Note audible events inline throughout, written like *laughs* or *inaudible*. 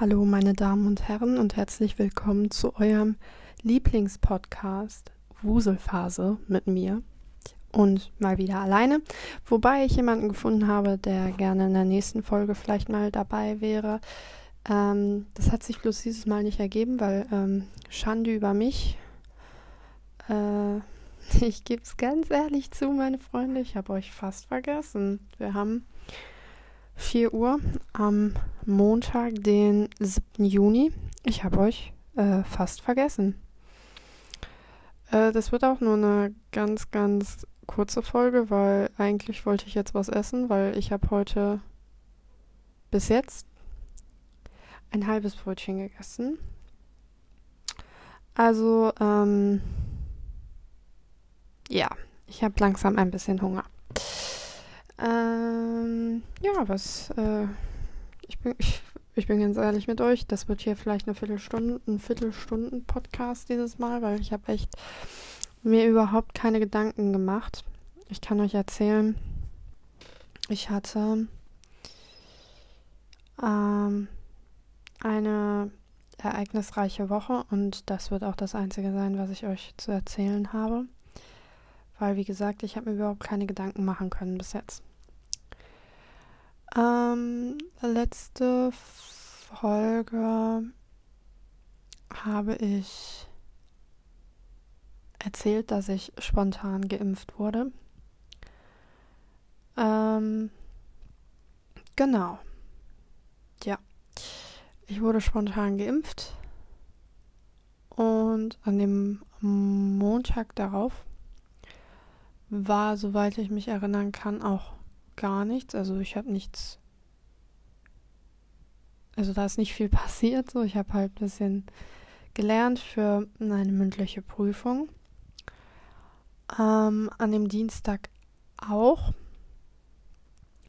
Hallo, meine Damen und Herren, und herzlich willkommen zu eurem Lieblingspodcast Wuselphase mit mir und mal wieder alleine. Wobei ich jemanden gefunden habe, der gerne in der nächsten Folge vielleicht mal dabei wäre. Ähm, das hat sich bloß dieses Mal nicht ergeben, weil ähm, Schande über mich. Äh, *laughs* ich gebe es ganz ehrlich zu, meine Freunde, ich habe euch fast vergessen. Wir haben 4 Uhr am Montag, den 7. Juni. Ich habe euch äh, fast vergessen. Äh, das wird auch nur eine ganz, ganz kurze Folge, weil eigentlich wollte ich jetzt was essen, weil ich habe heute bis jetzt ein halbes Brötchen gegessen. Also, ähm, ja, ich habe langsam ein bisschen Hunger. Ähm, was, äh, ich bin, ich, ich bin ganz ehrlich mit euch, das wird hier vielleicht eine Viertelstunde, ein Viertelstunden-Podcast dieses Mal, weil ich habe echt mir überhaupt keine Gedanken gemacht. Ich kann euch erzählen, ich hatte ähm, eine ereignisreiche Woche und das wird auch das Einzige sein, was ich euch zu erzählen habe. Weil, wie gesagt, ich habe mir überhaupt keine Gedanken machen können bis jetzt. Ähm, letzte Folge habe ich erzählt, dass ich spontan geimpft wurde. Ähm, genau. Ja. Ich wurde spontan geimpft. Und an dem Montag darauf war, soweit ich mich erinnern kann, auch gar nichts. Also ich habe nichts. Also da ist nicht viel *laughs* passiert. So, ich habe halt ein bisschen gelernt für eine mündliche Prüfung. Ähm, an dem Dienstag auch.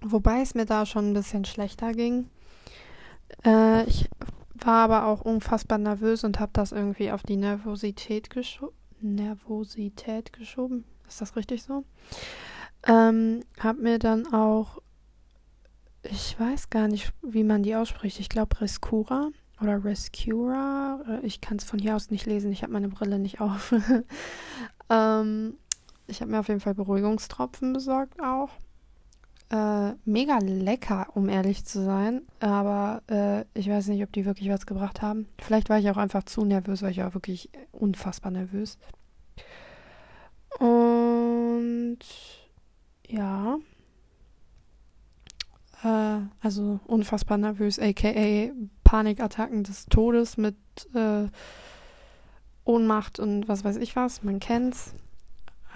Wobei es mir da schon ein bisschen schlechter ging. Äh, ich war aber auch unfassbar nervös und habe das irgendwie auf die Nervosität, gescho Nervosität geschoben. Ist das richtig so? Ähm, hab mir dann auch, ich weiß gar nicht, wie man die ausspricht. Ich glaube Rescura oder Rescura. Äh, ich kann es von hier aus nicht lesen. Ich habe meine Brille nicht auf. *laughs* ähm, ich habe mir auf jeden Fall Beruhigungstropfen besorgt auch. Äh, mega lecker, um ehrlich zu sein. Aber äh, ich weiß nicht, ob die wirklich was gebracht haben. Vielleicht war ich auch einfach zu nervös, weil ich war wirklich unfassbar nervös. Ja. Äh, also unfassbar nervös, aka Panikattacken des Todes mit äh, Ohnmacht und was weiß ich was. Man kennt's.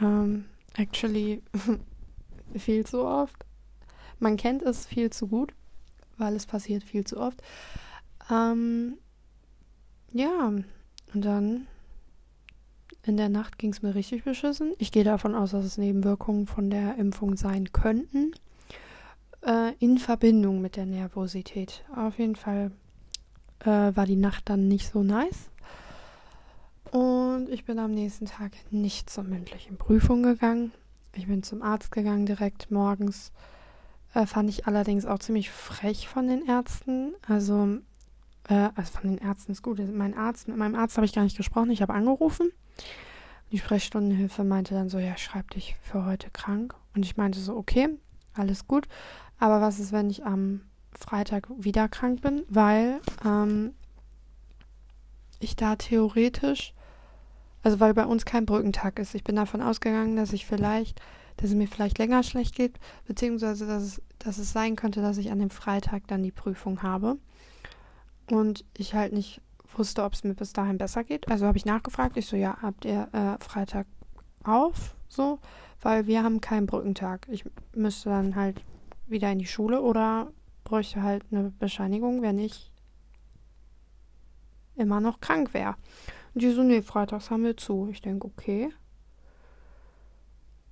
Ähm, actually *laughs* viel zu oft. Man kennt es viel zu gut, weil es passiert viel zu oft. Ähm, ja, und dann in der Nacht ging es mir richtig beschissen. Ich gehe davon aus, dass es Nebenwirkungen von der Impfung sein könnten. Äh, in Verbindung mit der Nervosität. Auf jeden Fall äh, war die Nacht dann nicht so nice. Und ich bin am nächsten Tag nicht zur mündlichen Prüfung gegangen. Ich bin zum Arzt gegangen direkt morgens. Äh, fand ich allerdings auch ziemlich frech von den Ärzten. Also, äh, also von den Ärzten ist gut. Mein Arzt, mit meinem Arzt habe ich gar nicht gesprochen. Ich habe angerufen die Sprechstundenhilfe meinte dann so, ja, schreib dich für heute krank. Und ich meinte so, okay, alles gut. Aber was ist, wenn ich am Freitag wieder krank bin? Weil ähm, ich da theoretisch, also weil bei uns kein Brückentag ist. Ich bin davon ausgegangen, dass ich vielleicht, dass es mir vielleicht länger schlecht geht, beziehungsweise dass es, dass es sein könnte, dass ich an dem Freitag dann die Prüfung habe. Und ich halt nicht wusste, ob es mir bis dahin besser geht. Also habe ich nachgefragt. Ich so, ja, habt ihr äh, Freitag auf? So, weil wir haben keinen Brückentag. Ich müsste dann halt wieder in die Schule oder bräuchte halt eine Bescheinigung, wenn ich immer noch krank wäre. Und die so, nee, freitags haben wir zu. Ich denke, okay.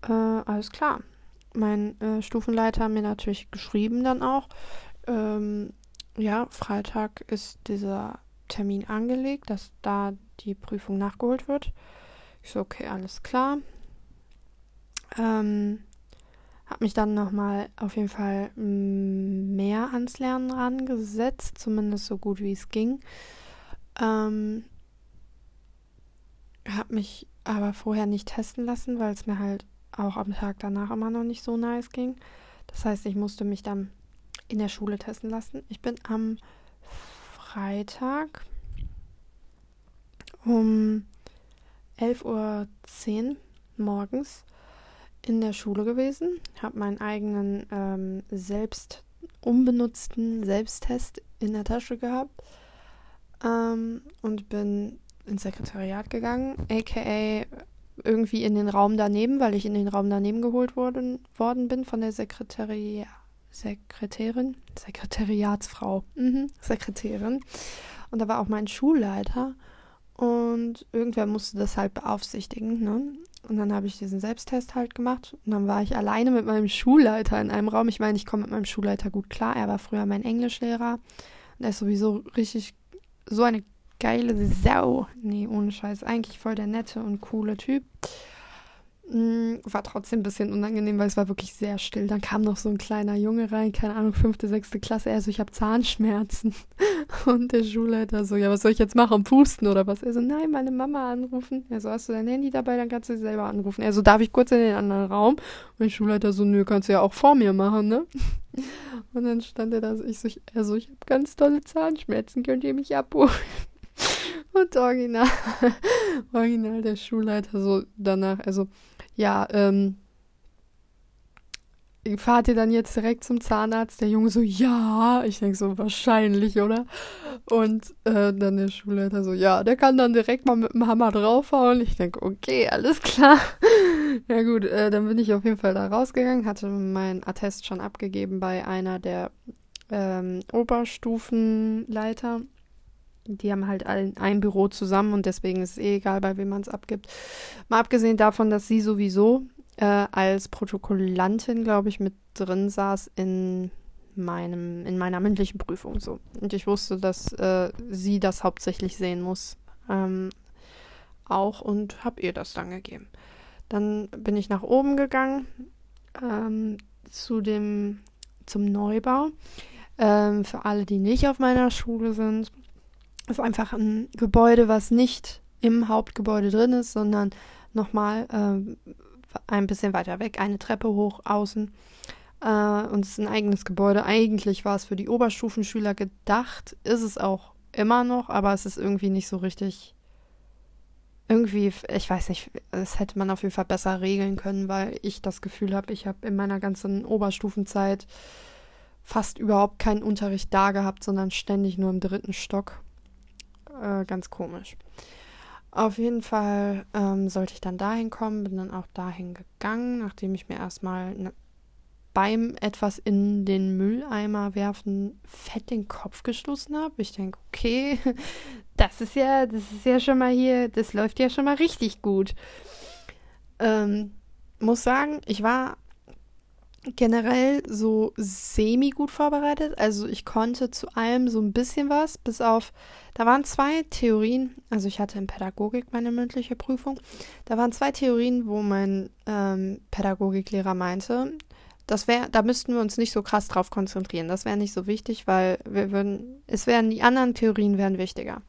Äh, alles klar. Mein äh, Stufenleiter hat mir natürlich geschrieben dann auch. Ähm, ja, Freitag ist dieser Termin angelegt, dass da die Prüfung nachgeholt wird. Ich so, okay, alles klar. Ähm, Habe mich dann nochmal auf jeden Fall mehr ans Lernen rangesetzt, zumindest so gut wie es ging. Ähm, habe mich aber vorher nicht testen lassen, weil es mir halt auch am Tag danach immer noch nicht so nice ging. Das heißt, ich musste mich dann in der Schule testen lassen. Ich bin am Freitag um 11.10 Uhr morgens in der Schule gewesen, habe meinen eigenen ähm, selbst unbenutzten Selbsttest in der Tasche gehabt ähm, und bin ins Sekretariat gegangen, aka irgendwie in den Raum daneben, weil ich in den Raum daneben geholt worden, worden bin von der Sekretariat. Sekretärin, Sekretariatsfrau, mhm, Sekretärin. Und da war auch mein Schulleiter und irgendwer musste das halt beaufsichtigen, ne? Und dann habe ich diesen Selbsttest halt gemacht und dann war ich alleine mit meinem Schulleiter in einem Raum. Ich meine, ich komme mit meinem Schulleiter gut klar. Er war früher mein Englischlehrer und er ist sowieso richtig so eine geile Sau. Nee, ohne Scheiß. Eigentlich voll der nette und coole Typ. Mm, war trotzdem ein bisschen unangenehm, weil es war wirklich sehr still. Dann kam noch so ein kleiner Junge rein, keine Ahnung, fünfte, sechste Klasse. Er so, ich habe Zahnschmerzen. *laughs* Und der Schulleiter so, ja, was soll ich jetzt machen? Pusten oder was? Er so, nein, meine Mama anrufen. Er so, hast du dein Handy dabei, dann kannst du sie selber anrufen. Er so, darf ich kurz in den anderen Raum? Und der Schulleiter so, nö, kannst du ja auch vor mir machen, ne? *laughs* Und dann stand er da so, ich so, er so, ich habe ganz tolle Zahnschmerzen, könnt ihr mich abholen? Und original, *laughs* original der Schulleiter so danach, also ja, ähm, fahrt ihr dann jetzt direkt zum Zahnarzt? Der Junge so, ja. Ich denke so, wahrscheinlich, oder? Und äh, dann der Schulleiter so, ja, der kann dann direkt mal mit dem Hammer draufhauen. Ich denke, okay, alles klar. *laughs* ja gut, äh, dann bin ich auf jeden Fall da rausgegangen, hatte mein Attest schon abgegeben bei einer der ähm, Oberstufenleiter. Die haben halt ein, ein Büro zusammen und deswegen ist es eh egal, bei wem man es abgibt. Mal abgesehen davon, dass sie sowieso äh, als Protokollantin, glaube ich, mit drin saß in meinem, in meiner mündlichen Prüfung so. Und ich wusste, dass äh, sie das hauptsächlich sehen muss. Ähm, auch und habe ihr das dann gegeben. Dann bin ich nach oben gegangen ähm, zu dem zum Neubau. Ähm, für alle, die nicht auf meiner Schule sind, ist einfach ein Gebäude, was nicht im Hauptgebäude drin ist, sondern nochmal äh, ein bisschen weiter weg, eine Treppe hoch außen. Äh, und es ist ein eigenes Gebäude. Eigentlich war es für die Oberstufenschüler gedacht, ist es auch immer noch, aber es ist irgendwie nicht so richtig. Irgendwie, ich weiß nicht, das hätte man auf jeden Fall besser regeln können, weil ich das Gefühl habe, ich habe in meiner ganzen Oberstufenzeit fast überhaupt keinen Unterricht da gehabt, sondern ständig nur im dritten Stock. Äh, ganz komisch. Auf jeden Fall ähm, sollte ich dann dahin kommen, bin dann auch dahin gegangen, nachdem ich mir erstmal ne, beim etwas in den Mülleimer werfen fett den Kopf gestoßen habe. Ich denke, okay, *laughs* das ist ja, das ist ja schon mal hier, das läuft ja schon mal richtig gut. Ähm, muss sagen, ich war generell so semi gut vorbereitet. Also ich konnte zu allem so ein bisschen was, bis auf, da waren zwei Theorien, also ich hatte in Pädagogik meine mündliche Prüfung, da waren zwei Theorien, wo mein ähm, Pädagogiklehrer meinte, das wäre, da müssten wir uns nicht so krass drauf konzentrieren. Das wäre nicht so wichtig, weil wir würden, es wären die anderen Theorien wären wichtiger.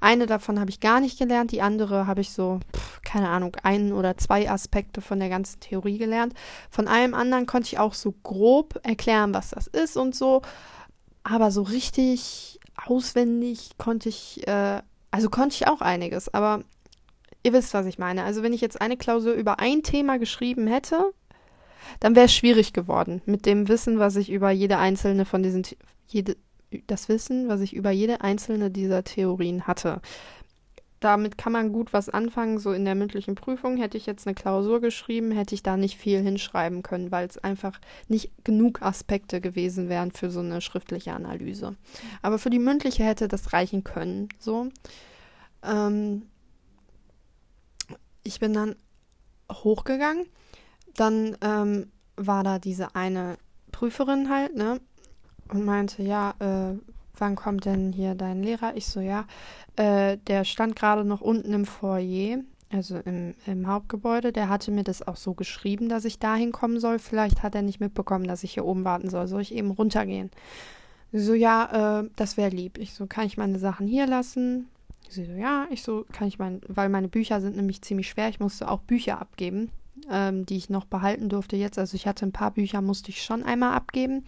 Eine davon habe ich gar nicht gelernt, die andere habe ich so, pff, keine Ahnung, einen oder zwei Aspekte von der ganzen Theorie gelernt. Von allem anderen konnte ich auch so grob erklären, was das ist und so, aber so richtig auswendig konnte ich, äh, also konnte ich auch einiges, aber ihr wisst, was ich meine. Also wenn ich jetzt eine Klausur über ein Thema geschrieben hätte, dann wäre es schwierig geworden mit dem Wissen, was ich über jede einzelne von diesen, jede, das Wissen, was ich über jede einzelne dieser Theorien hatte. Damit kann man gut was anfangen. So in der mündlichen Prüfung hätte ich jetzt eine Klausur geschrieben, hätte ich da nicht viel hinschreiben können, weil es einfach nicht genug Aspekte gewesen wären für so eine schriftliche Analyse. Aber für die mündliche hätte das reichen können. So. Ähm, ich bin dann hochgegangen dann ähm, war da diese eine Prüferin halt, ne? Und meinte, ja, äh, wann kommt denn hier dein Lehrer? Ich so, ja, äh, der stand gerade noch unten im Foyer. also im, im Hauptgebäude, der hatte mir das auch so geschrieben, dass ich dahin kommen soll. Vielleicht hat er nicht mitbekommen, dass ich hier oben warten soll. Soll ich eben runtergehen? So, ja, äh, das wäre lieb. Ich so, kann ich meine Sachen hier lassen? Sie so, ja. Ich so, kann ich mein, weil meine Bücher sind nämlich ziemlich schwer. Ich musste auch Bücher abgeben, ähm, die ich noch behalten durfte jetzt. Also ich hatte ein paar Bücher, musste ich schon einmal abgeben.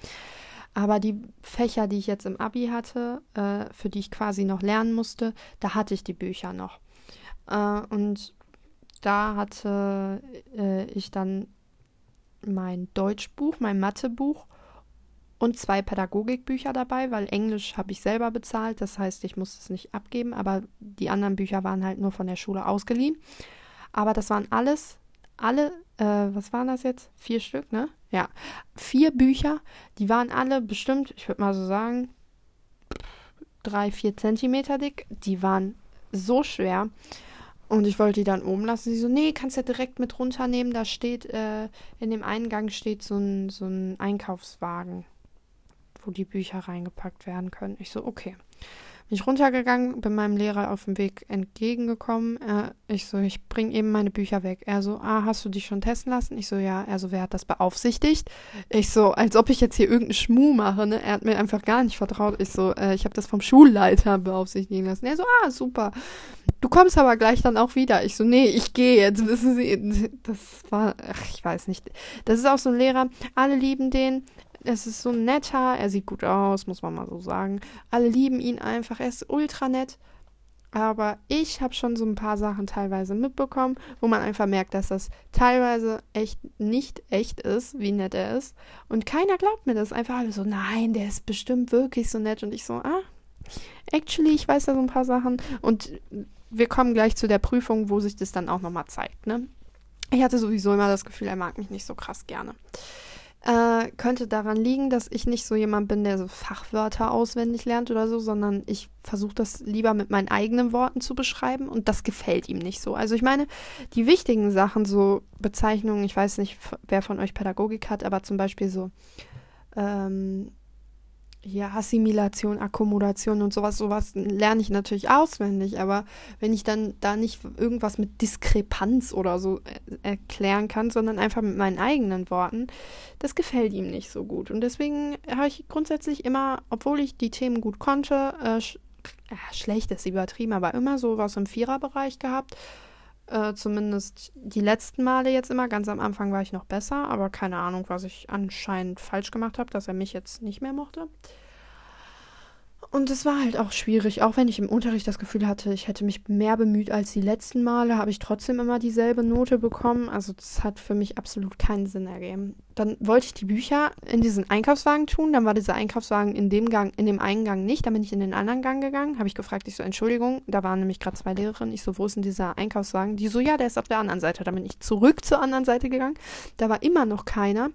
Aber die Fächer, die ich jetzt im Abi hatte, äh, für die ich quasi noch lernen musste, da hatte ich die Bücher noch. Äh, und da hatte äh, ich dann mein Deutschbuch, mein Mathebuch und zwei Pädagogikbücher dabei, weil Englisch habe ich selber bezahlt. Das heißt, ich musste es nicht abgeben, aber die anderen Bücher waren halt nur von der Schule ausgeliehen. Aber das waren alles, alle, äh, was waren das jetzt? Vier Stück, ne? Ja, vier Bücher. Die waren alle bestimmt, ich würde mal so sagen, drei, vier Zentimeter dick. Die waren so schwer. Und ich wollte die dann oben lassen. Sie so, nee, kannst ja direkt mit runternehmen. Da steht, äh, in dem Eingang steht so ein, so ein Einkaufswagen, wo die Bücher reingepackt werden können. Ich so, okay. Bin ich runtergegangen, bin meinem Lehrer auf dem Weg entgegengekommen. Äh, ich so, ich bring eben meine Bücher weg. Er so, ah, hast du dich schon testen lassen? Ich so, ja. Er so, wer hat das beaufsichtigt? Ich so, als ob ich jetzt hier irgendeinen Schmuh mache, ne? Er hat mir einfach gar nicht vertraut. Ich so, äh, ich habe das vom Schulleiter beaufsichtigen lassen. Er so, ah, super. Du kommst aber gleich dann auch wieder. Ich so, nee, ich gehe jetzt, *laughs* wissen Sie. Das war, ach, ich weiß nicht. Das ist auch so ein Lehrer, alle lieben den. Es ist so netter, er sieht gut aus, muss man mal so sagen. Alle lieben ihn einfach, er ist ultra nett. Aber ich habe schon so ein paar Sachen teilweise mitbekommen, wo man einfach merkt, dass das teilweise echt nicht echt ist, wie nett er ist. Und keiner glaubt mir das. Einfach alle so, nein, der ist bestimmt wirklich so nett. Und ich so, ah, actually, ich weiß da so ein paar Sachen. Und wir kommen gleich zu der Prüfung, wo sich das dann auch nochmal zeigt. Ne? Ich hatte sowieso immer das Gefühl, er mag mich nicht so krass gerne. Äh, könnte daran liegen, dass ich nicht so jemand bin, der so Fachwörter auswendig lernt oder so, sondern ich versuche das lieber mit meinen eigenen Worten zu beschreiben und das gefällt ihm nicht so. Also ich meine, die wichtigen Sachen, so Bezeichnungen, ich weiß nicht, wer von euch Pädagogik hat, aber zum Beispiel so ähm, ja, Assimilation, Akkommodation und sowas, sowas lerne ich natürlich auswendig, aber wenn ich dann da nicht irgendwas mit Diskrepanz oder so äh, erklären kann, sondern einfach mit meinen eigenen Worten, das gefällt ihm nicht so gut. Und deswegen habe ich grundsätzlich immer, obwohl ich die Themen gut konnte, äh, sch äh, schlecht ist übertrieben, aber immer so was im Viererbereich gehabt. Äh, zumindest die letzten Male jetzt immer. Ganz am Anfang war ich noch besser, aber keine Ahnung, was ich anscheinend falsch gemacht habe, dass er mich jetzt nicht mehr mochte. Und es war halt auch schwierig, auch wenn ich im Unterricht das Gefühl hatte, ich hätte mich mehr bemüht als die letzten Male, habe ich trotzdem immer dieselbe Note bekommen. Also das hat für mich absolut keinen Sinn ergeben. Dann wollte ich die Bücher in diesen Einkaufswagen tun, dann war dieser Einkaufswagen in dem Gang, in dem einen Gang nicht, dann bin ich in den anderen Gang gegangen, habe ich gefragt, ich so, Entschuldigung, da waren nämlich gerade zwei Lehrerinnen, ich so, wo ist denn dieser Einkaufswagen? Die so, ja, der ist auf der anderen Seite. Dann bin ich zurück zur anderen Seite gegangen, da war immer noch keiner.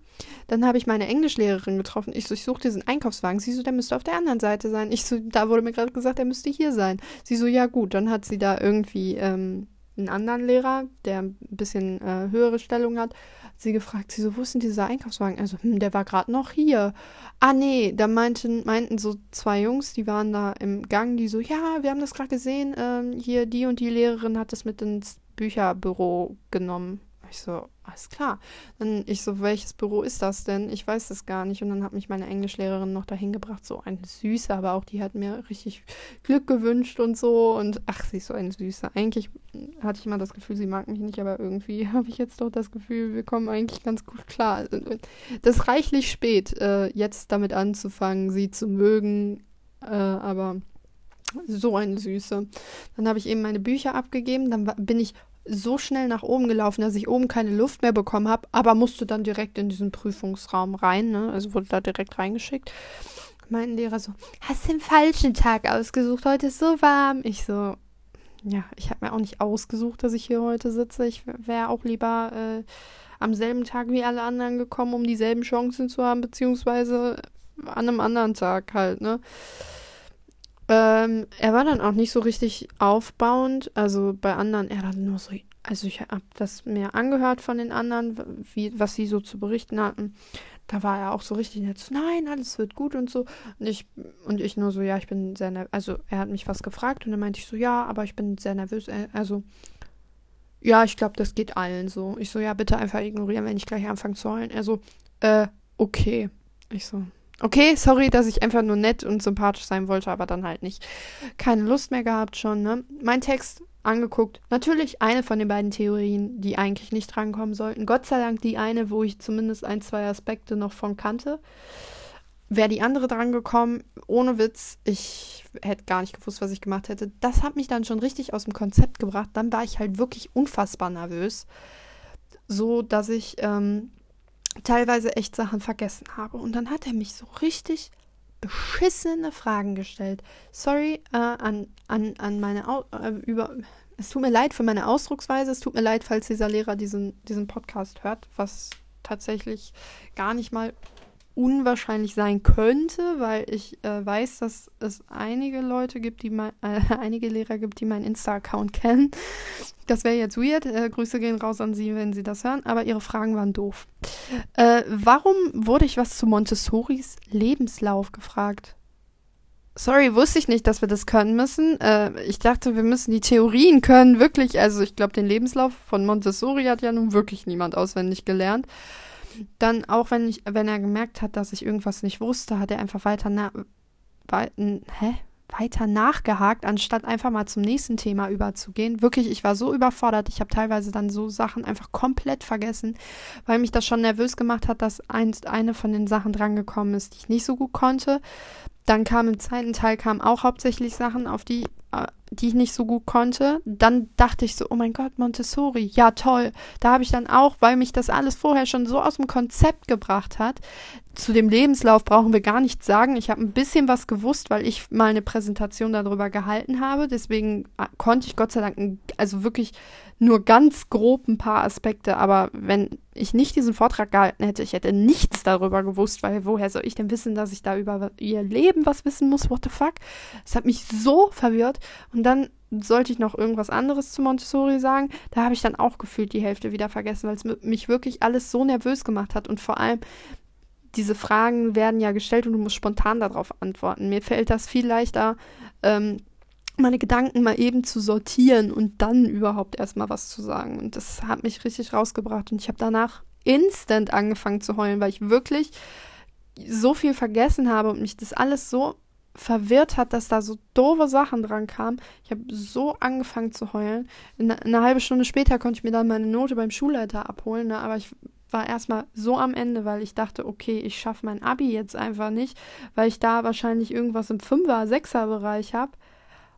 Dann habe ich meine Englischlehrerin getroffen, ich so, ich suche diesen Einkaufswagen, sie so, der müsste auf der anderen Seite sein. Ich so, da wurde mir gerade gesagt, er müsste hier sein. Sie so, ja gut, dann hat sie da irgendwie ähm, einen anderen Lehrer, der ein bisschen äh, höhere Stellung hat, sie gefragt, sie so, wo ist denn dieser Einkaufswagen? Also, hm, der war gerade noch hier. Ah, nee, da meinten, meinten so zwei Jungs, die waren da im Gang, die so, ja, wir haben das gerade gesehen, ähm, hier die und die Lehrerin hat das mit ins Bücherbüro genommen. Ich so, alles klar. Dann ich so, welches Büro ist das denn? Ich weiß das gar nicht. Und dann hat mich meine Englischlehrerin noch dahin gebracht, so eine Süße, aber auch die hat mir richtig Glück gewünscht und so. Und ach, sie ist so eine Süße. Eigentlich hatte ich immer das Gefühl, sie mag mich nicht, aber irgendwie *laughs* habe ich jetzt doch das Gefühl, wir kommen eigentlich ganz gut klar. Das ist reichlich spät, äh, jetzt damit anzufangen, sie zu mögen. Äh, aber so eine Süße. Dann habe ich eben meine Bücher abgegeben. Dann bin ich so schnell nach oben gelaufen, dass ich oben keine Luft mehr bekommen habe, aber musste dann direkt in diesen Prüfungsraum rein, ne? Also wurde da direkt reingeschickt. Mein Lehrer so, hast den falschen Tag ausgesucht, heute ist so warm. Ich so, ja, ich habe mir auch nicht ausgesucht, dass ich hier heute sitze. Ich wäre auch lieber äh, am selben Tag wie alle anderen gekommen, um dieselben Chancen zu haben, beziehungsweise an einem anderen Tag halt, ne? Ähm, er war dann auch nicht so richtig aufbauend. Also bei anderen, er dann nur so, also ich habe das mir angehört von den anderen, wie, was sie so zu berichten hatten. Da war er auch so richtig nett, so, nein, alles wird gut und so. Und ich, und ich nur so, ja, ich bin sehr nervös. Also er hat mich was gefragt und dann meinte ich so, ja, aber ich bin sehr nervös. Äh, also ja, ich glaube, das geht allen so. Ich so, ja, bitte einfach ignorieren, wenn ich gleich anfange zu heulen. Er so, äh, okay. Ich so, okay, sorry, dass ich einfach nur nett und sympathisch sein wollte, aber dann halt nicht. Keine Lust mehr gehabt schon, ne? Mein Text angeguckt. Natürlich eine von den beiden Theorien, die eigentlich nicht drankommen sollten. Gott sei Dank die eine, wo ich zumindest ein, zwei Aspekte noch von kannte. Wäre die andere drangekommen, ohne Witz, ich hätte gar nicht gewusst, was ich gemacht hätte. Das hat mich dann schon richtig aus dem Konzept gebracht. Dann war ich halt wirklich unfassbar nervös. So, dass ich ähm, teilweise echt Sachen vergessen habe. Und dann hat er mich so richtig beschissene Fragen gestellt. Sorry äh, an, an, an meine Au äh, über. Es tut mir leid für meine Ausdrucksweise. Es tut mir leid, falls dieser Lehrer diesen, diesen Podcast hört, was tatsächlich gar nicht mal unwahrscheinlich sein könnte, weil ich äh, weiß, dass es einige Leute gibt, die mein, äh, *laughs* einige Lehrer gibt, die meinen Insta-Account kennen. Das wäre jetzt weird. Äh, Grüße gehen raus an Sie, wenn Sie das hören. Aber Ihre Fragen waren doof. Äh, warum wurde ich was zu Montessoris Lebenslauf gefragt? Sorry, wusste ich nicht, dass wir das können müssen. Äh, ich dachte, wir müssen die Theorien können. Wirklich, also ich glaube, den Lebenslauf von Montessori hat ja nun wirklich niemand auswendig gelernt. Dann auch, wenn ich, wenn er gemerkt hat, dass ich irgendwas nicht wusste, hat er einfach weiter na, wei hä? weiter nachgehakt, anstatt einfach mal zum nächsten Thema überzugehen. Wirklich, ich war so überfordert. Ich habe teilweise dann so Sachen einfach komplett vergessen, weil mich das schon nervös gemacht hat, dass eins, eine von den Sachen drangekommen ist, die ich nicht so gut konnte. Dann kam im zweiten Teil kamen auch hauptsächlich Sachen, auf die äh, die ich nicht so gut konnte. Dann dachte ich so, oh mein Gott, Montessori, ja toll. Da habe ich dann auch, weil mich das alles vorher schon so aus dem Konzept gebracht hat. Zu dem Lebenslauf brauchen wir gar nichts sagen. Ich habe ein bisschen was gewusst, weil ich mal eine Präsentation darüber gehalten habe. Deswegen äh, konnte ich Gott sei Dank, also wirklich nur ganz grob ein paar Aspekte, aber wenn ich nicht diesen Vortrag gehalten hätte, ich hätte nichts darüber gewusst, weil woher soll ich denn wissen, dass ich da über ihr Leben was wissen muss? What the fuck? Es hat mich so verwirrt und dann sollte ich noch irgendwas anderes zu Montessori sagen. Da habe ich dann auch gefühlt die Hälfte wieder vergessen, weil es mich wirklich alles so nervös gemacht hat und vor allem diese Fragen werden ja gestellt und du musst spontan darauf antworten. Mir fällt das viel leichter, ähm, meine Gedanken mal eben zu sortieren und dann überhaupt erstmal was zu sagen. Und das hat mich richtig rausgebracht. Und ich habe danach instant angefangen zu heulen, weil ich wirklich so viel vergessen habe und mich das alles so verwirrt hat, dass da so doofe Sachen dran kamen. Ich habe so angefangen zu heulen. Eine, eine, halbe Stunde später konnte ich mir dann meine Note beim Schulleiter abholen, ne? aber ich war erstmal so am Ende, weil ich dachte, okay, ich schaffe mein Abi jetzt einfach nicht, weil ich da wahrscheinlich irgendwas im Fünfer-, Sechser-Bereich habe.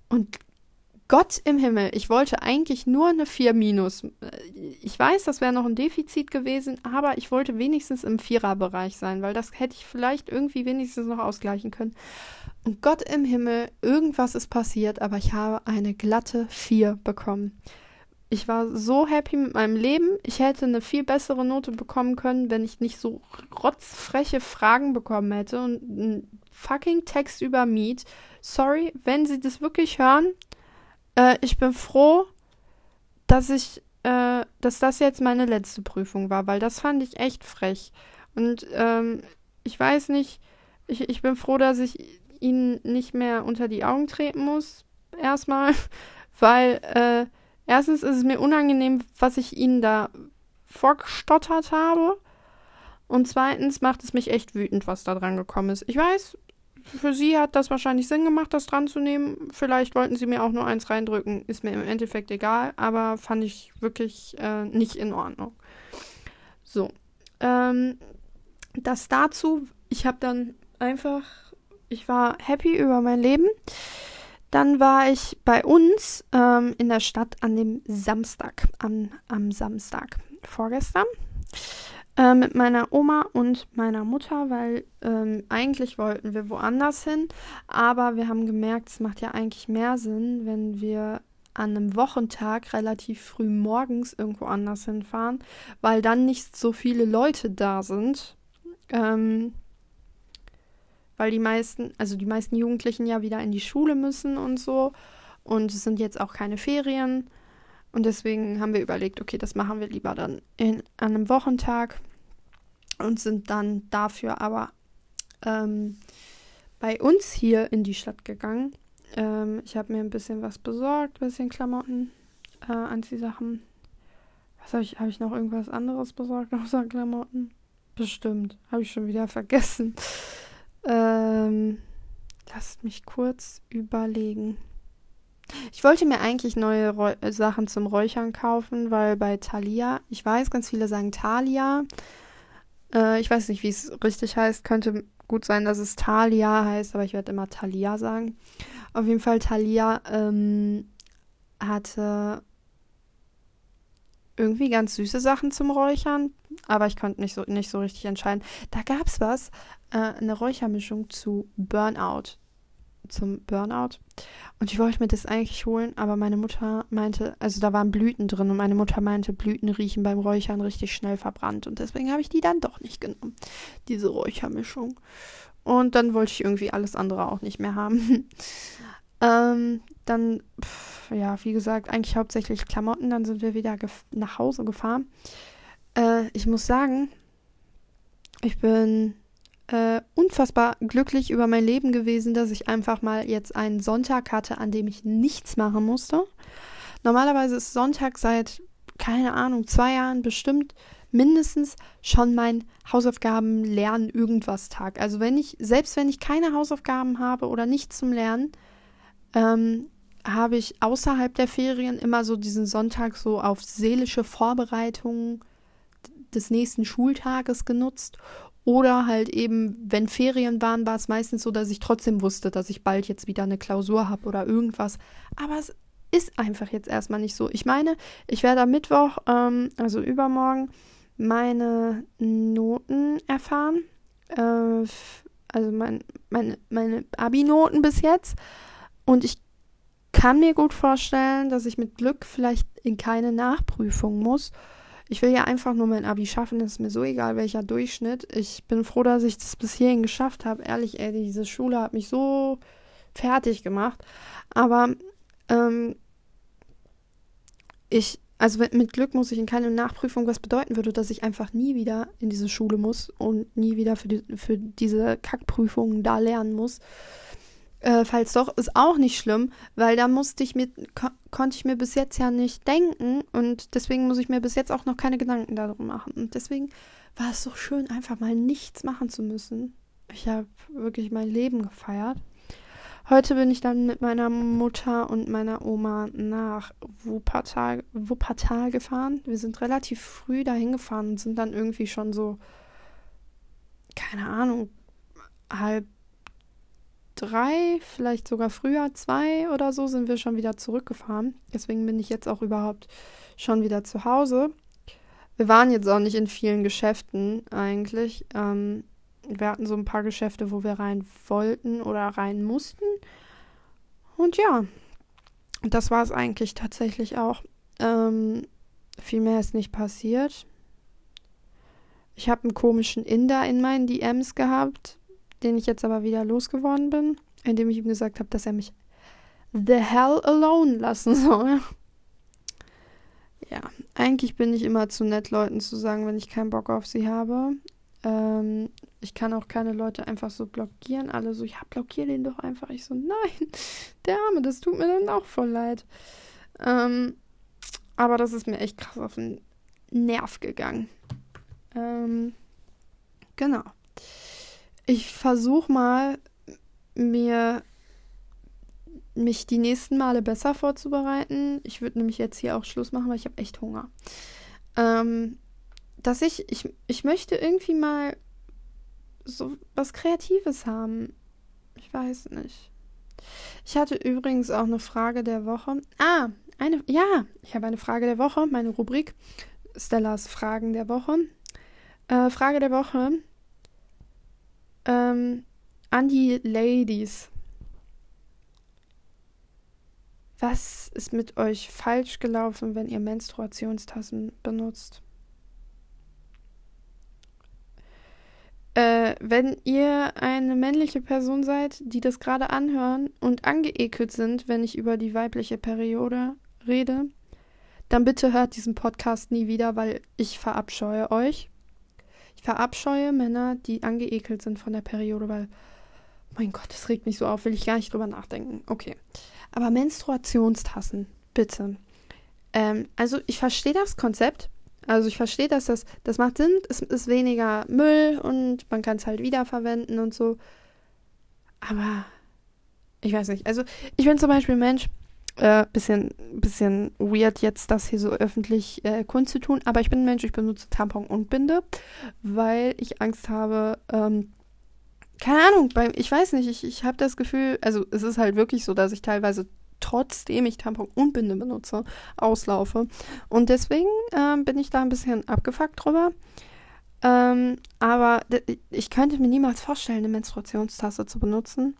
Und Gott im Himmel, ich wollte eigentlich nur eine 4 minus. Ich weiß, das wäre noch ein Defizit gewesen, aber ich wollte wenigstens im Viererbereich sein, weil das hätte ich vielleicht irgendwie wenigstens noch ausgleichen können. Und Gott im Himmel, irgendwas ist passiert, aber ich habe eine glatte 4 bekommen. Ich war so happy mit meinem Leben. Ich hätte eine viel bessere Note bekommen können, wenn ich nicht so rotzfreche Fragen bekommen hätte und einen fucking Text über Meet sorry, wenn Sie das wirklich hören. Äh, ich bin froh, dass ich, äh, dass das jetzt meine letzte Prüfung war, weil das fand ich echt frech. Und ähm, ich weiß nicht, ich, ich bin froh, dass ich Ihnen nicht mehr unter die Augen treten muss. Erstmal, *laughs* weil äh, erstens ist es mir unangenehm, was ich Ihnen da vorgestottert habe. Und zweitens macht es mich echt wütend, was da dran gekommen ist. Ich weiß, für sie hat das wahrscheinlich Sinn gemacht, das dran zu nehmen. Vielleicht wollten sie mir auch nur eins reindrücken, ist mir im Endeffekt egal, aber fand ich wirklich äh, nicht in Ordnung. So, ähm, das dazu. Ich habe dann einfach, ich war happy über mein Leben. Dann war ich bei uns ähm, in der Stadt an dem Samstag, am, am Samstag vorgestern äh, mit meiner Oma und meiner Mutter, weil ähm, eigentlich wollten wir woanders hin, aber wir haben gemerkt, es macht ja eigentlich mehr Sinn, wenn wir an einem Wochentag relativ früh morgens irgendwo anders hinfahren, weil dann nicht so viele Leute da sind. Ähm, weil die meisten, also die meisten Jugendlichen ja wieder in die Schule müssen und so. Und es sind jetzt auch keine Ferien. Und deswegen haben wir überlegt, okay, das machen wir lieber dann in, an einem Wochentag und sind dann dafür aber ähm, bei uns hier in die Stadt gegangen. Ähm, ich habe mir ein bisschen was besorgt, ein bisschen Klamotten, äh, Anziehsachen. Was habe ich, habe ich noch irgendwas anderes besorgt außer Klamotten? Bestimmt. Habe ich schon wieder vergessen. Ähm, lasst mich kurz überlegen. Ich wollte mir eigentlich neue Räu Sachen zum Räuchern kaufen, weil bei Thalia, ich weiß, ganz viele sagen Thalia. Äh, ich weiß nicht, wie es richtig heißt. Könnte gut sein, dass es Thalia heißt, aber ich werde immer Thalia sagen. Auf jeden Fall, Thalia ähm, hatte irgendwie ganz süße Sachen zum Räuchern, aber ich konnte nicht so, nicht so richtig entscheiden. Da gab es was, äh, eine Räuchermischung zu Burnout zum Burnout. Und ich wollte mir das eigentlich holen, aber meine Mutter meinte, also da waren Blüten drin und meine Mutter meinte, Blüten riechen beim Räuchern richtig schnell verbrannt. Und deswegen habe ich die dann doch nicht genommen, diese Räuchermischung. Und dann wollte ich irgendwie alles andere auch nicht mehr haben. *laughs* ähm, dann, pff, ja, wie gesagt, eigentlich hauptsächlich Klamotten. Dann sind wir wieder nach Hause gefahren. Äh, ich muss sagen, ich bin äh, unfassbar glücklich über mein Leben gewesen, dass ich einfach mal jetzt einen Sonntag hatte, an dem ich nichts machen musste. Normalerweise ist Sonntag seit, keine Ahnung, zwei Jahren bestimmt mindestens schon mein Hausaufgaben lernen irgendwas Tag. Also wenn ich, selbst wenn ich keine Hausaufgaben habe oder nichts zum Lernen, ähm, habe ich außerhalb der Ferien immer so diesen Sonntag so auf seelische Vorbereitungen des nächsten Schultages genutzt oder halt eben, wenn Ferien waren, war es meistens so, dass ich trotzdem wusste, dass ich bald jetzt wieder eine Klausur habe oder irgendwas. Aber es ist einfach jetzt erstmal nicht so. Ich meine, ich werde am Mittwoch, ähm, also übermorgen, meine Noten erfahren. Äh, also mein, meine, meine Abi-Noten bis jetzt. Und ich kann mir gut vorstellen, dass ich mit Glück vielleicht in keine Nachprüfung muss. Ich will ja einfach nur mein Abi schaffen. Ist mir so egal, welcher Durchschnitt. Ich bin froh, dass ich das bis hierhin geschafft habe. Ehrlich, ey, diese Schule hat mich so fertig gemacht. Aber ähm, ich, also mit Glück muss ich in keine Nachprüfung, was bedeuten würde, dass ich einfach nie wieder in diese Schule muss und nie wieder für, die, für diese Kackprüfungen da lernen muss. Äh, falls doch, ist auch nicht schlimm, weil da musste ich mir, ko konnte ich mir bis jetzt ja nicht denken und deswegen muss ich mir bis jetzt auch noch keine Gedanken darum machen. Und deswegen war es so schön, einfach mal nichts machen zu müssen. Ich habe wirklich mein Leben gefeiert. Heute bin ich dann mit meiner Mutter und meiner Oma nach Wuppertal, Wuppertal gefahren. Wir sind relativ früh dahin gefahren und sind dann irgendwie schon so, keine Ahnung, halb drei, vielleicht sogar früher zwei oder so, sind wir schon wieder zurückgefahren. Deswegen bin ich jetzt auch überhaupt schon wieder zu Hause. Wir waren jetzt auch nicht in vielen Geschäften eigentlich. Ähm, wir hatten so ein paar Geschäfte, wo wir rein wollten oder rein mussten. Und ja, das war es eigentlich tatsächlich auch. Ähm, viel mehr ist nicht passiert. Ich habe einen komischen Inder in meinen DMs gehabt, den ich jetzt aber wieder losgeworden bin, indem ich ihm gesagt habe, dass er mich the hell alone lassen *laughs* soll. Ja, eigentlich bin ich immer zu nett, Leuten zu sagen, wenn ich keinen Bock auf sie habe. Ähm, ich kann auch keine Leute einfach so blockieren. Alle so, ja, blockier den doch einfach. Ich so, nein, *laughs* der Arme, das tut mir dann auch voll leid. Ähm, aber das ist mir echt krass auf den Nerv gegangen. Ähm, genau ich versuche mal, mir mich die nächsten Male besser vorzubereiten. Ich würde nämlich jetzt hier auch Schluss machen, weil ich habe echt Hunger. Ähm, dass ich, ich, ich möchte irgendwie mal so was Kreatives haben. Ich weiß nicht. Ich hatte übrigens auch eine Frage der Woche. Ah, eine, ja, ich habe eine Frage der Woche, meine Rubrik. Stellas Fragen der Woche. Äh, Frage der Woche. Ähm, an die Ladies. Was ist mit euch falsch gelaufen, wenn ihr Menstruationstassen benutzt? Äh, wenn ihr eine männliche Person seid, die das gerade anhören und angeekelt sind, wenn ich über die weibliche Periode rede, dann bitte hört diesen Podcast nie wieder, weil ich verabscheue euch. Ich verabscheue Männer, die angeekelt sind von der Periode, weil, mein Gott, das regt mich so auf, will ich gar nicht drüber nachdenken. Okay. Aber Menstruationstassen, bitte. Ähm, also ich verstehe das Konzept. Also ich verstehe, dass das, das macht Sinn, es ist weniger Müll und man kann es halt wiederverwenden und so. Aber ich weiß nicht. Also ich bin zum Beispiel ein Mensch, äh, bisschen, bisschen weird jetzt das hier so öffentlich äh, kundzutun, aber ich bin ein Mensch, ich benutze Tampon und Binde, weil ich Angst habe, ähm, keine Ahnung, beim, ich weiß nicht, ich, ich habe das Gefühl, also es ist halt wirklich so, dass ich teilweise trotzdem ich Tampon und Binde benutze, auslaufe. Und deswegen ähm, bin ich da ein bisschen abgefuckt drüber. Ähm, aber ich könnte mir niemals vorstellen, eine Menstruationstasse zu benutzen.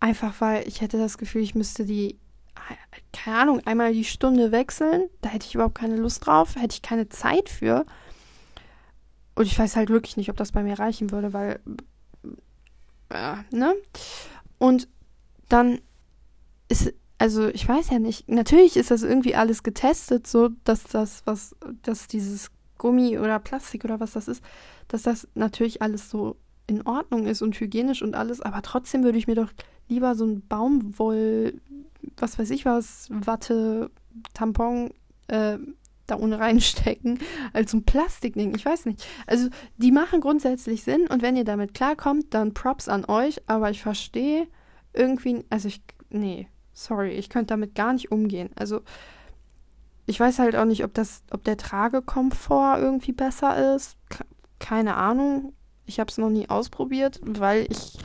Einfach weil ich hätte das Gefühl, ich müsste die, keine Ahnung, einmal die Stunde wechseln. Da hätte ich überhaupt keine Lust drauf, hätte ich keine Zeit für. Und ich weiß halt wirklich nicht, ob das bei mir reichen würde, weil, äh, ne? Und dann ist, also ich weiß ja nicht, natürlich ist das irgendwie alles getestet, so dass das, was, dass dieses Gummi oder Plastik oder was das ist, dass das natürlich alles so in Ordnung ist und hygienisch und alles, aber trotzdem würde ich mir doch lieber so ein Baumwoll, was weiß ich was, Watte, Tampon, äh, da ohne reinstecken, *laughs* als so ein Plastikding. Ich weiß nicht. Also, die machen grundsätzlich Sinn und wenn ihr damit klarkommt, dann Props an euch, aber ich verstehe irgendwie, also ich, nee, sorry, ich könnte damit gar nicht umgehen. Also, ich weiß halt auch nicht, ob das, ob der Tragekomfort irgendwie besser ist. Keine Ahnung. Ich habe es noch nie ausprobiert, weil ich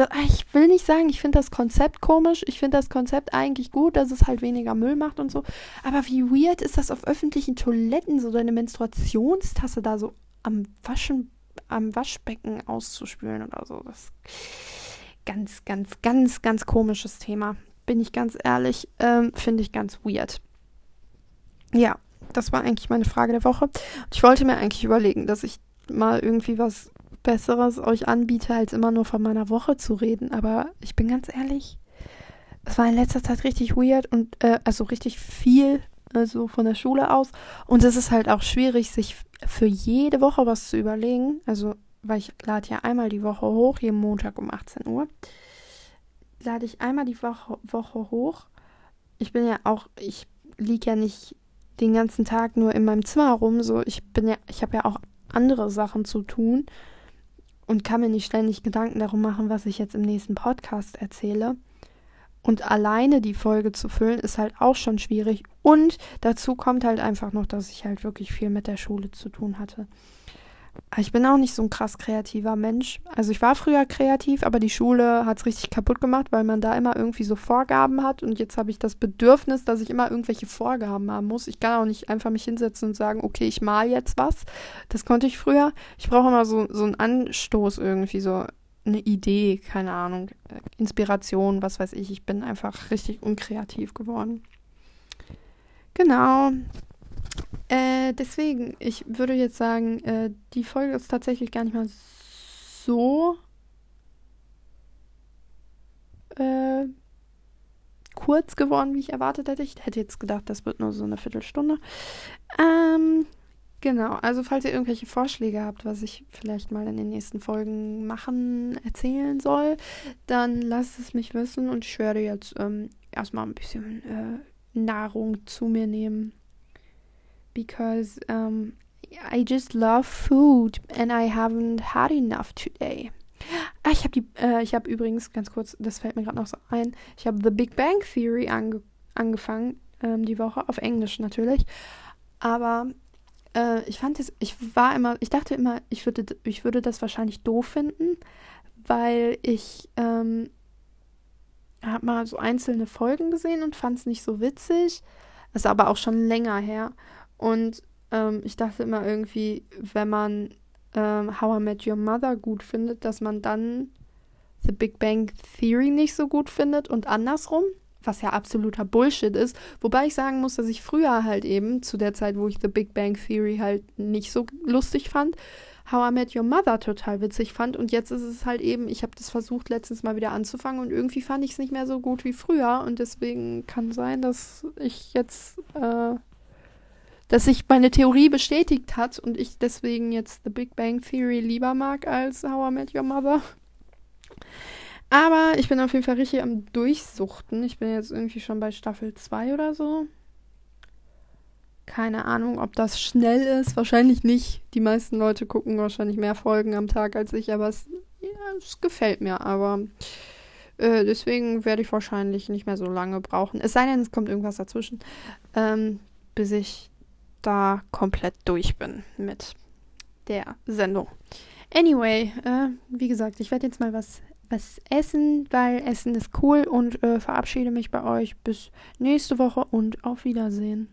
da, ich will nicht sagen, ich finde das Konzept komisch. Ich finde das Konzept eigentlich gut, dass es halt weniger Müll macht und so. Aber wie weird ist das auf öffentlichen Toiletten, so deine Menstruationstasse da so am Waschen, am Waschbecken auszuspülen oder so. Das ist ganz, ganz, ganz, ganz komisches Thema. Bin ich ganz ehrlich, ähm, finde ich ganz weird. Ja, das war eigentlich meine Frage der Woche. ich wollte mir eigentlich überlegen, dass ich mal irgendwie was Besseres euch anbiete, als immer nur von meiner Woche zu reden. Aber ich bin ganz ehrlich, es war in letzter Zeit richtig weird und äh, also richtig viel also von der Schule aus. Und es ist halt auch schwierig, sich für jede Woche was zu überlegen. Also, weil ich lade ja einmal die Woche hoch, jeden Montag um 18 Uhr. Lade ich einmal die Woche, Woche hoch. Ich bin ja auch, ich liege ja nicht den ganzen Tag nur in meinem Zimmer rum. So, ich bin ja, ich habe ja auch andere Sachen zu tun und kann mir nicht ständig Gedanken darum machen, was ich jetzt im nächsten Podcast erzähle. Und alleine die Folge zu füllen, ist halt auch schon schwierig. Und dazu kommt halt einfach noch, dass ich halt wirklich viel mit der Schule zu tun hatte. Ich bin auch nicht so ein krass kreativer Mensch. Also ich war früher kreativ, aber die Schule hat es richtig kaputt gemacht, weil man da immer irgendwie so Vorgaben hat. Und jetzt habe ich das Bedürfnis, dass ich immer irgendwelche Vorgaben haben muss. Ich kann auch nicht einfach mich hinsetzen und sagen, okay, ich mal jetzt was. Das konnte ich früher. Ich brauche immer so, so einen Anstoß irgendwie, so eine Idee, keine Ahnung, Inspiration, was weiß ich. Ich bin einfach richtig unkreativ geworden. Genau. Äh, deswegen, ich würde jetzt sagen, äh, die Folge ist tatsächlich gar nicht mal so äh, kurz geworden, wie ich erwartet hätte. Ich hätte jetzt gedacht, das wird nur so eine Viertelstunde. Ähm, genau, also falls ihr irgendwelche Vorschläge habt, was ich vielleicht mal in den nächsten Folgen machen, erzählen soll, dann lasst es mich wissen und ich werde jetzt ähm, erstmal ein bisschen äh, Nahrung zu mir nehmen because um, I just love food and I haven't had enough today. Ah, ich habe äh, ich übrigens ganz kurz, das fällt mir gerade noch so ein, ich habe The Big Bang Theory ange angefangen ähm, die Woche auf Englisch natürlich, aber äh, ich fand es, ich war immer, ich dachte immer, ich würde, ich würde das wahrscheinlich doof finden, weil ich ähm, habe mal so einzelne Folgen gesehen und fand es nicht so witzig. Das ist aber auch schon länger her. Und ähm, ich dachte immer irgendwie, wenn man ähm, How I Met Your Mother gut findet, dass man dann The Big Bang Theory nicht so gut findet und andersrum, was ja absoluter Bullshit ist. Wobei ich sagen muss, dass ich früher halt eben, zu der Zeit, wo ich The Big Bang Theory halt nicht so lustig fand, How I Met Your Mother total witzig fand. Und jetzt ist es halt eben, ich habe das versucht letztens mal wieder anzufangen und irgendwie fand ich es nicht mehr so gut wie früher. Und deswegen kann sein, dass ich jetzt äh, dass sich meine Theorie bestätigt hat und ich deswegen jetzt The Big Bang Theory lieber mag als How I Met Your Mother. Aber ich bin auf jeden Fall richtig am Durchsuchten. Ich bin jetzt irgendwie schon bei Staffel 2 oder so. Keine Ahnung, ob das schnell ist. Wahrscheinlich nicht. Die meisten Leute gucken wahrscheinlich mehr Folgen am Tag als ich, aber es, ja, es gefällt mir. Aber äh, deswegen werde ich wahrscheinlich nicht mehr so lange brauchen. Es sei denn, es kommt irgendwas dazwischen, ähm, bis ich da komplett durch bin mit der Sendung. Anyway, äh, wie gesagt, ich werde jetzt mal was, was essen, weil Essen ist cool und äh, verabschiede mich bei euch bis nächste Woche und auf Wiedersehen.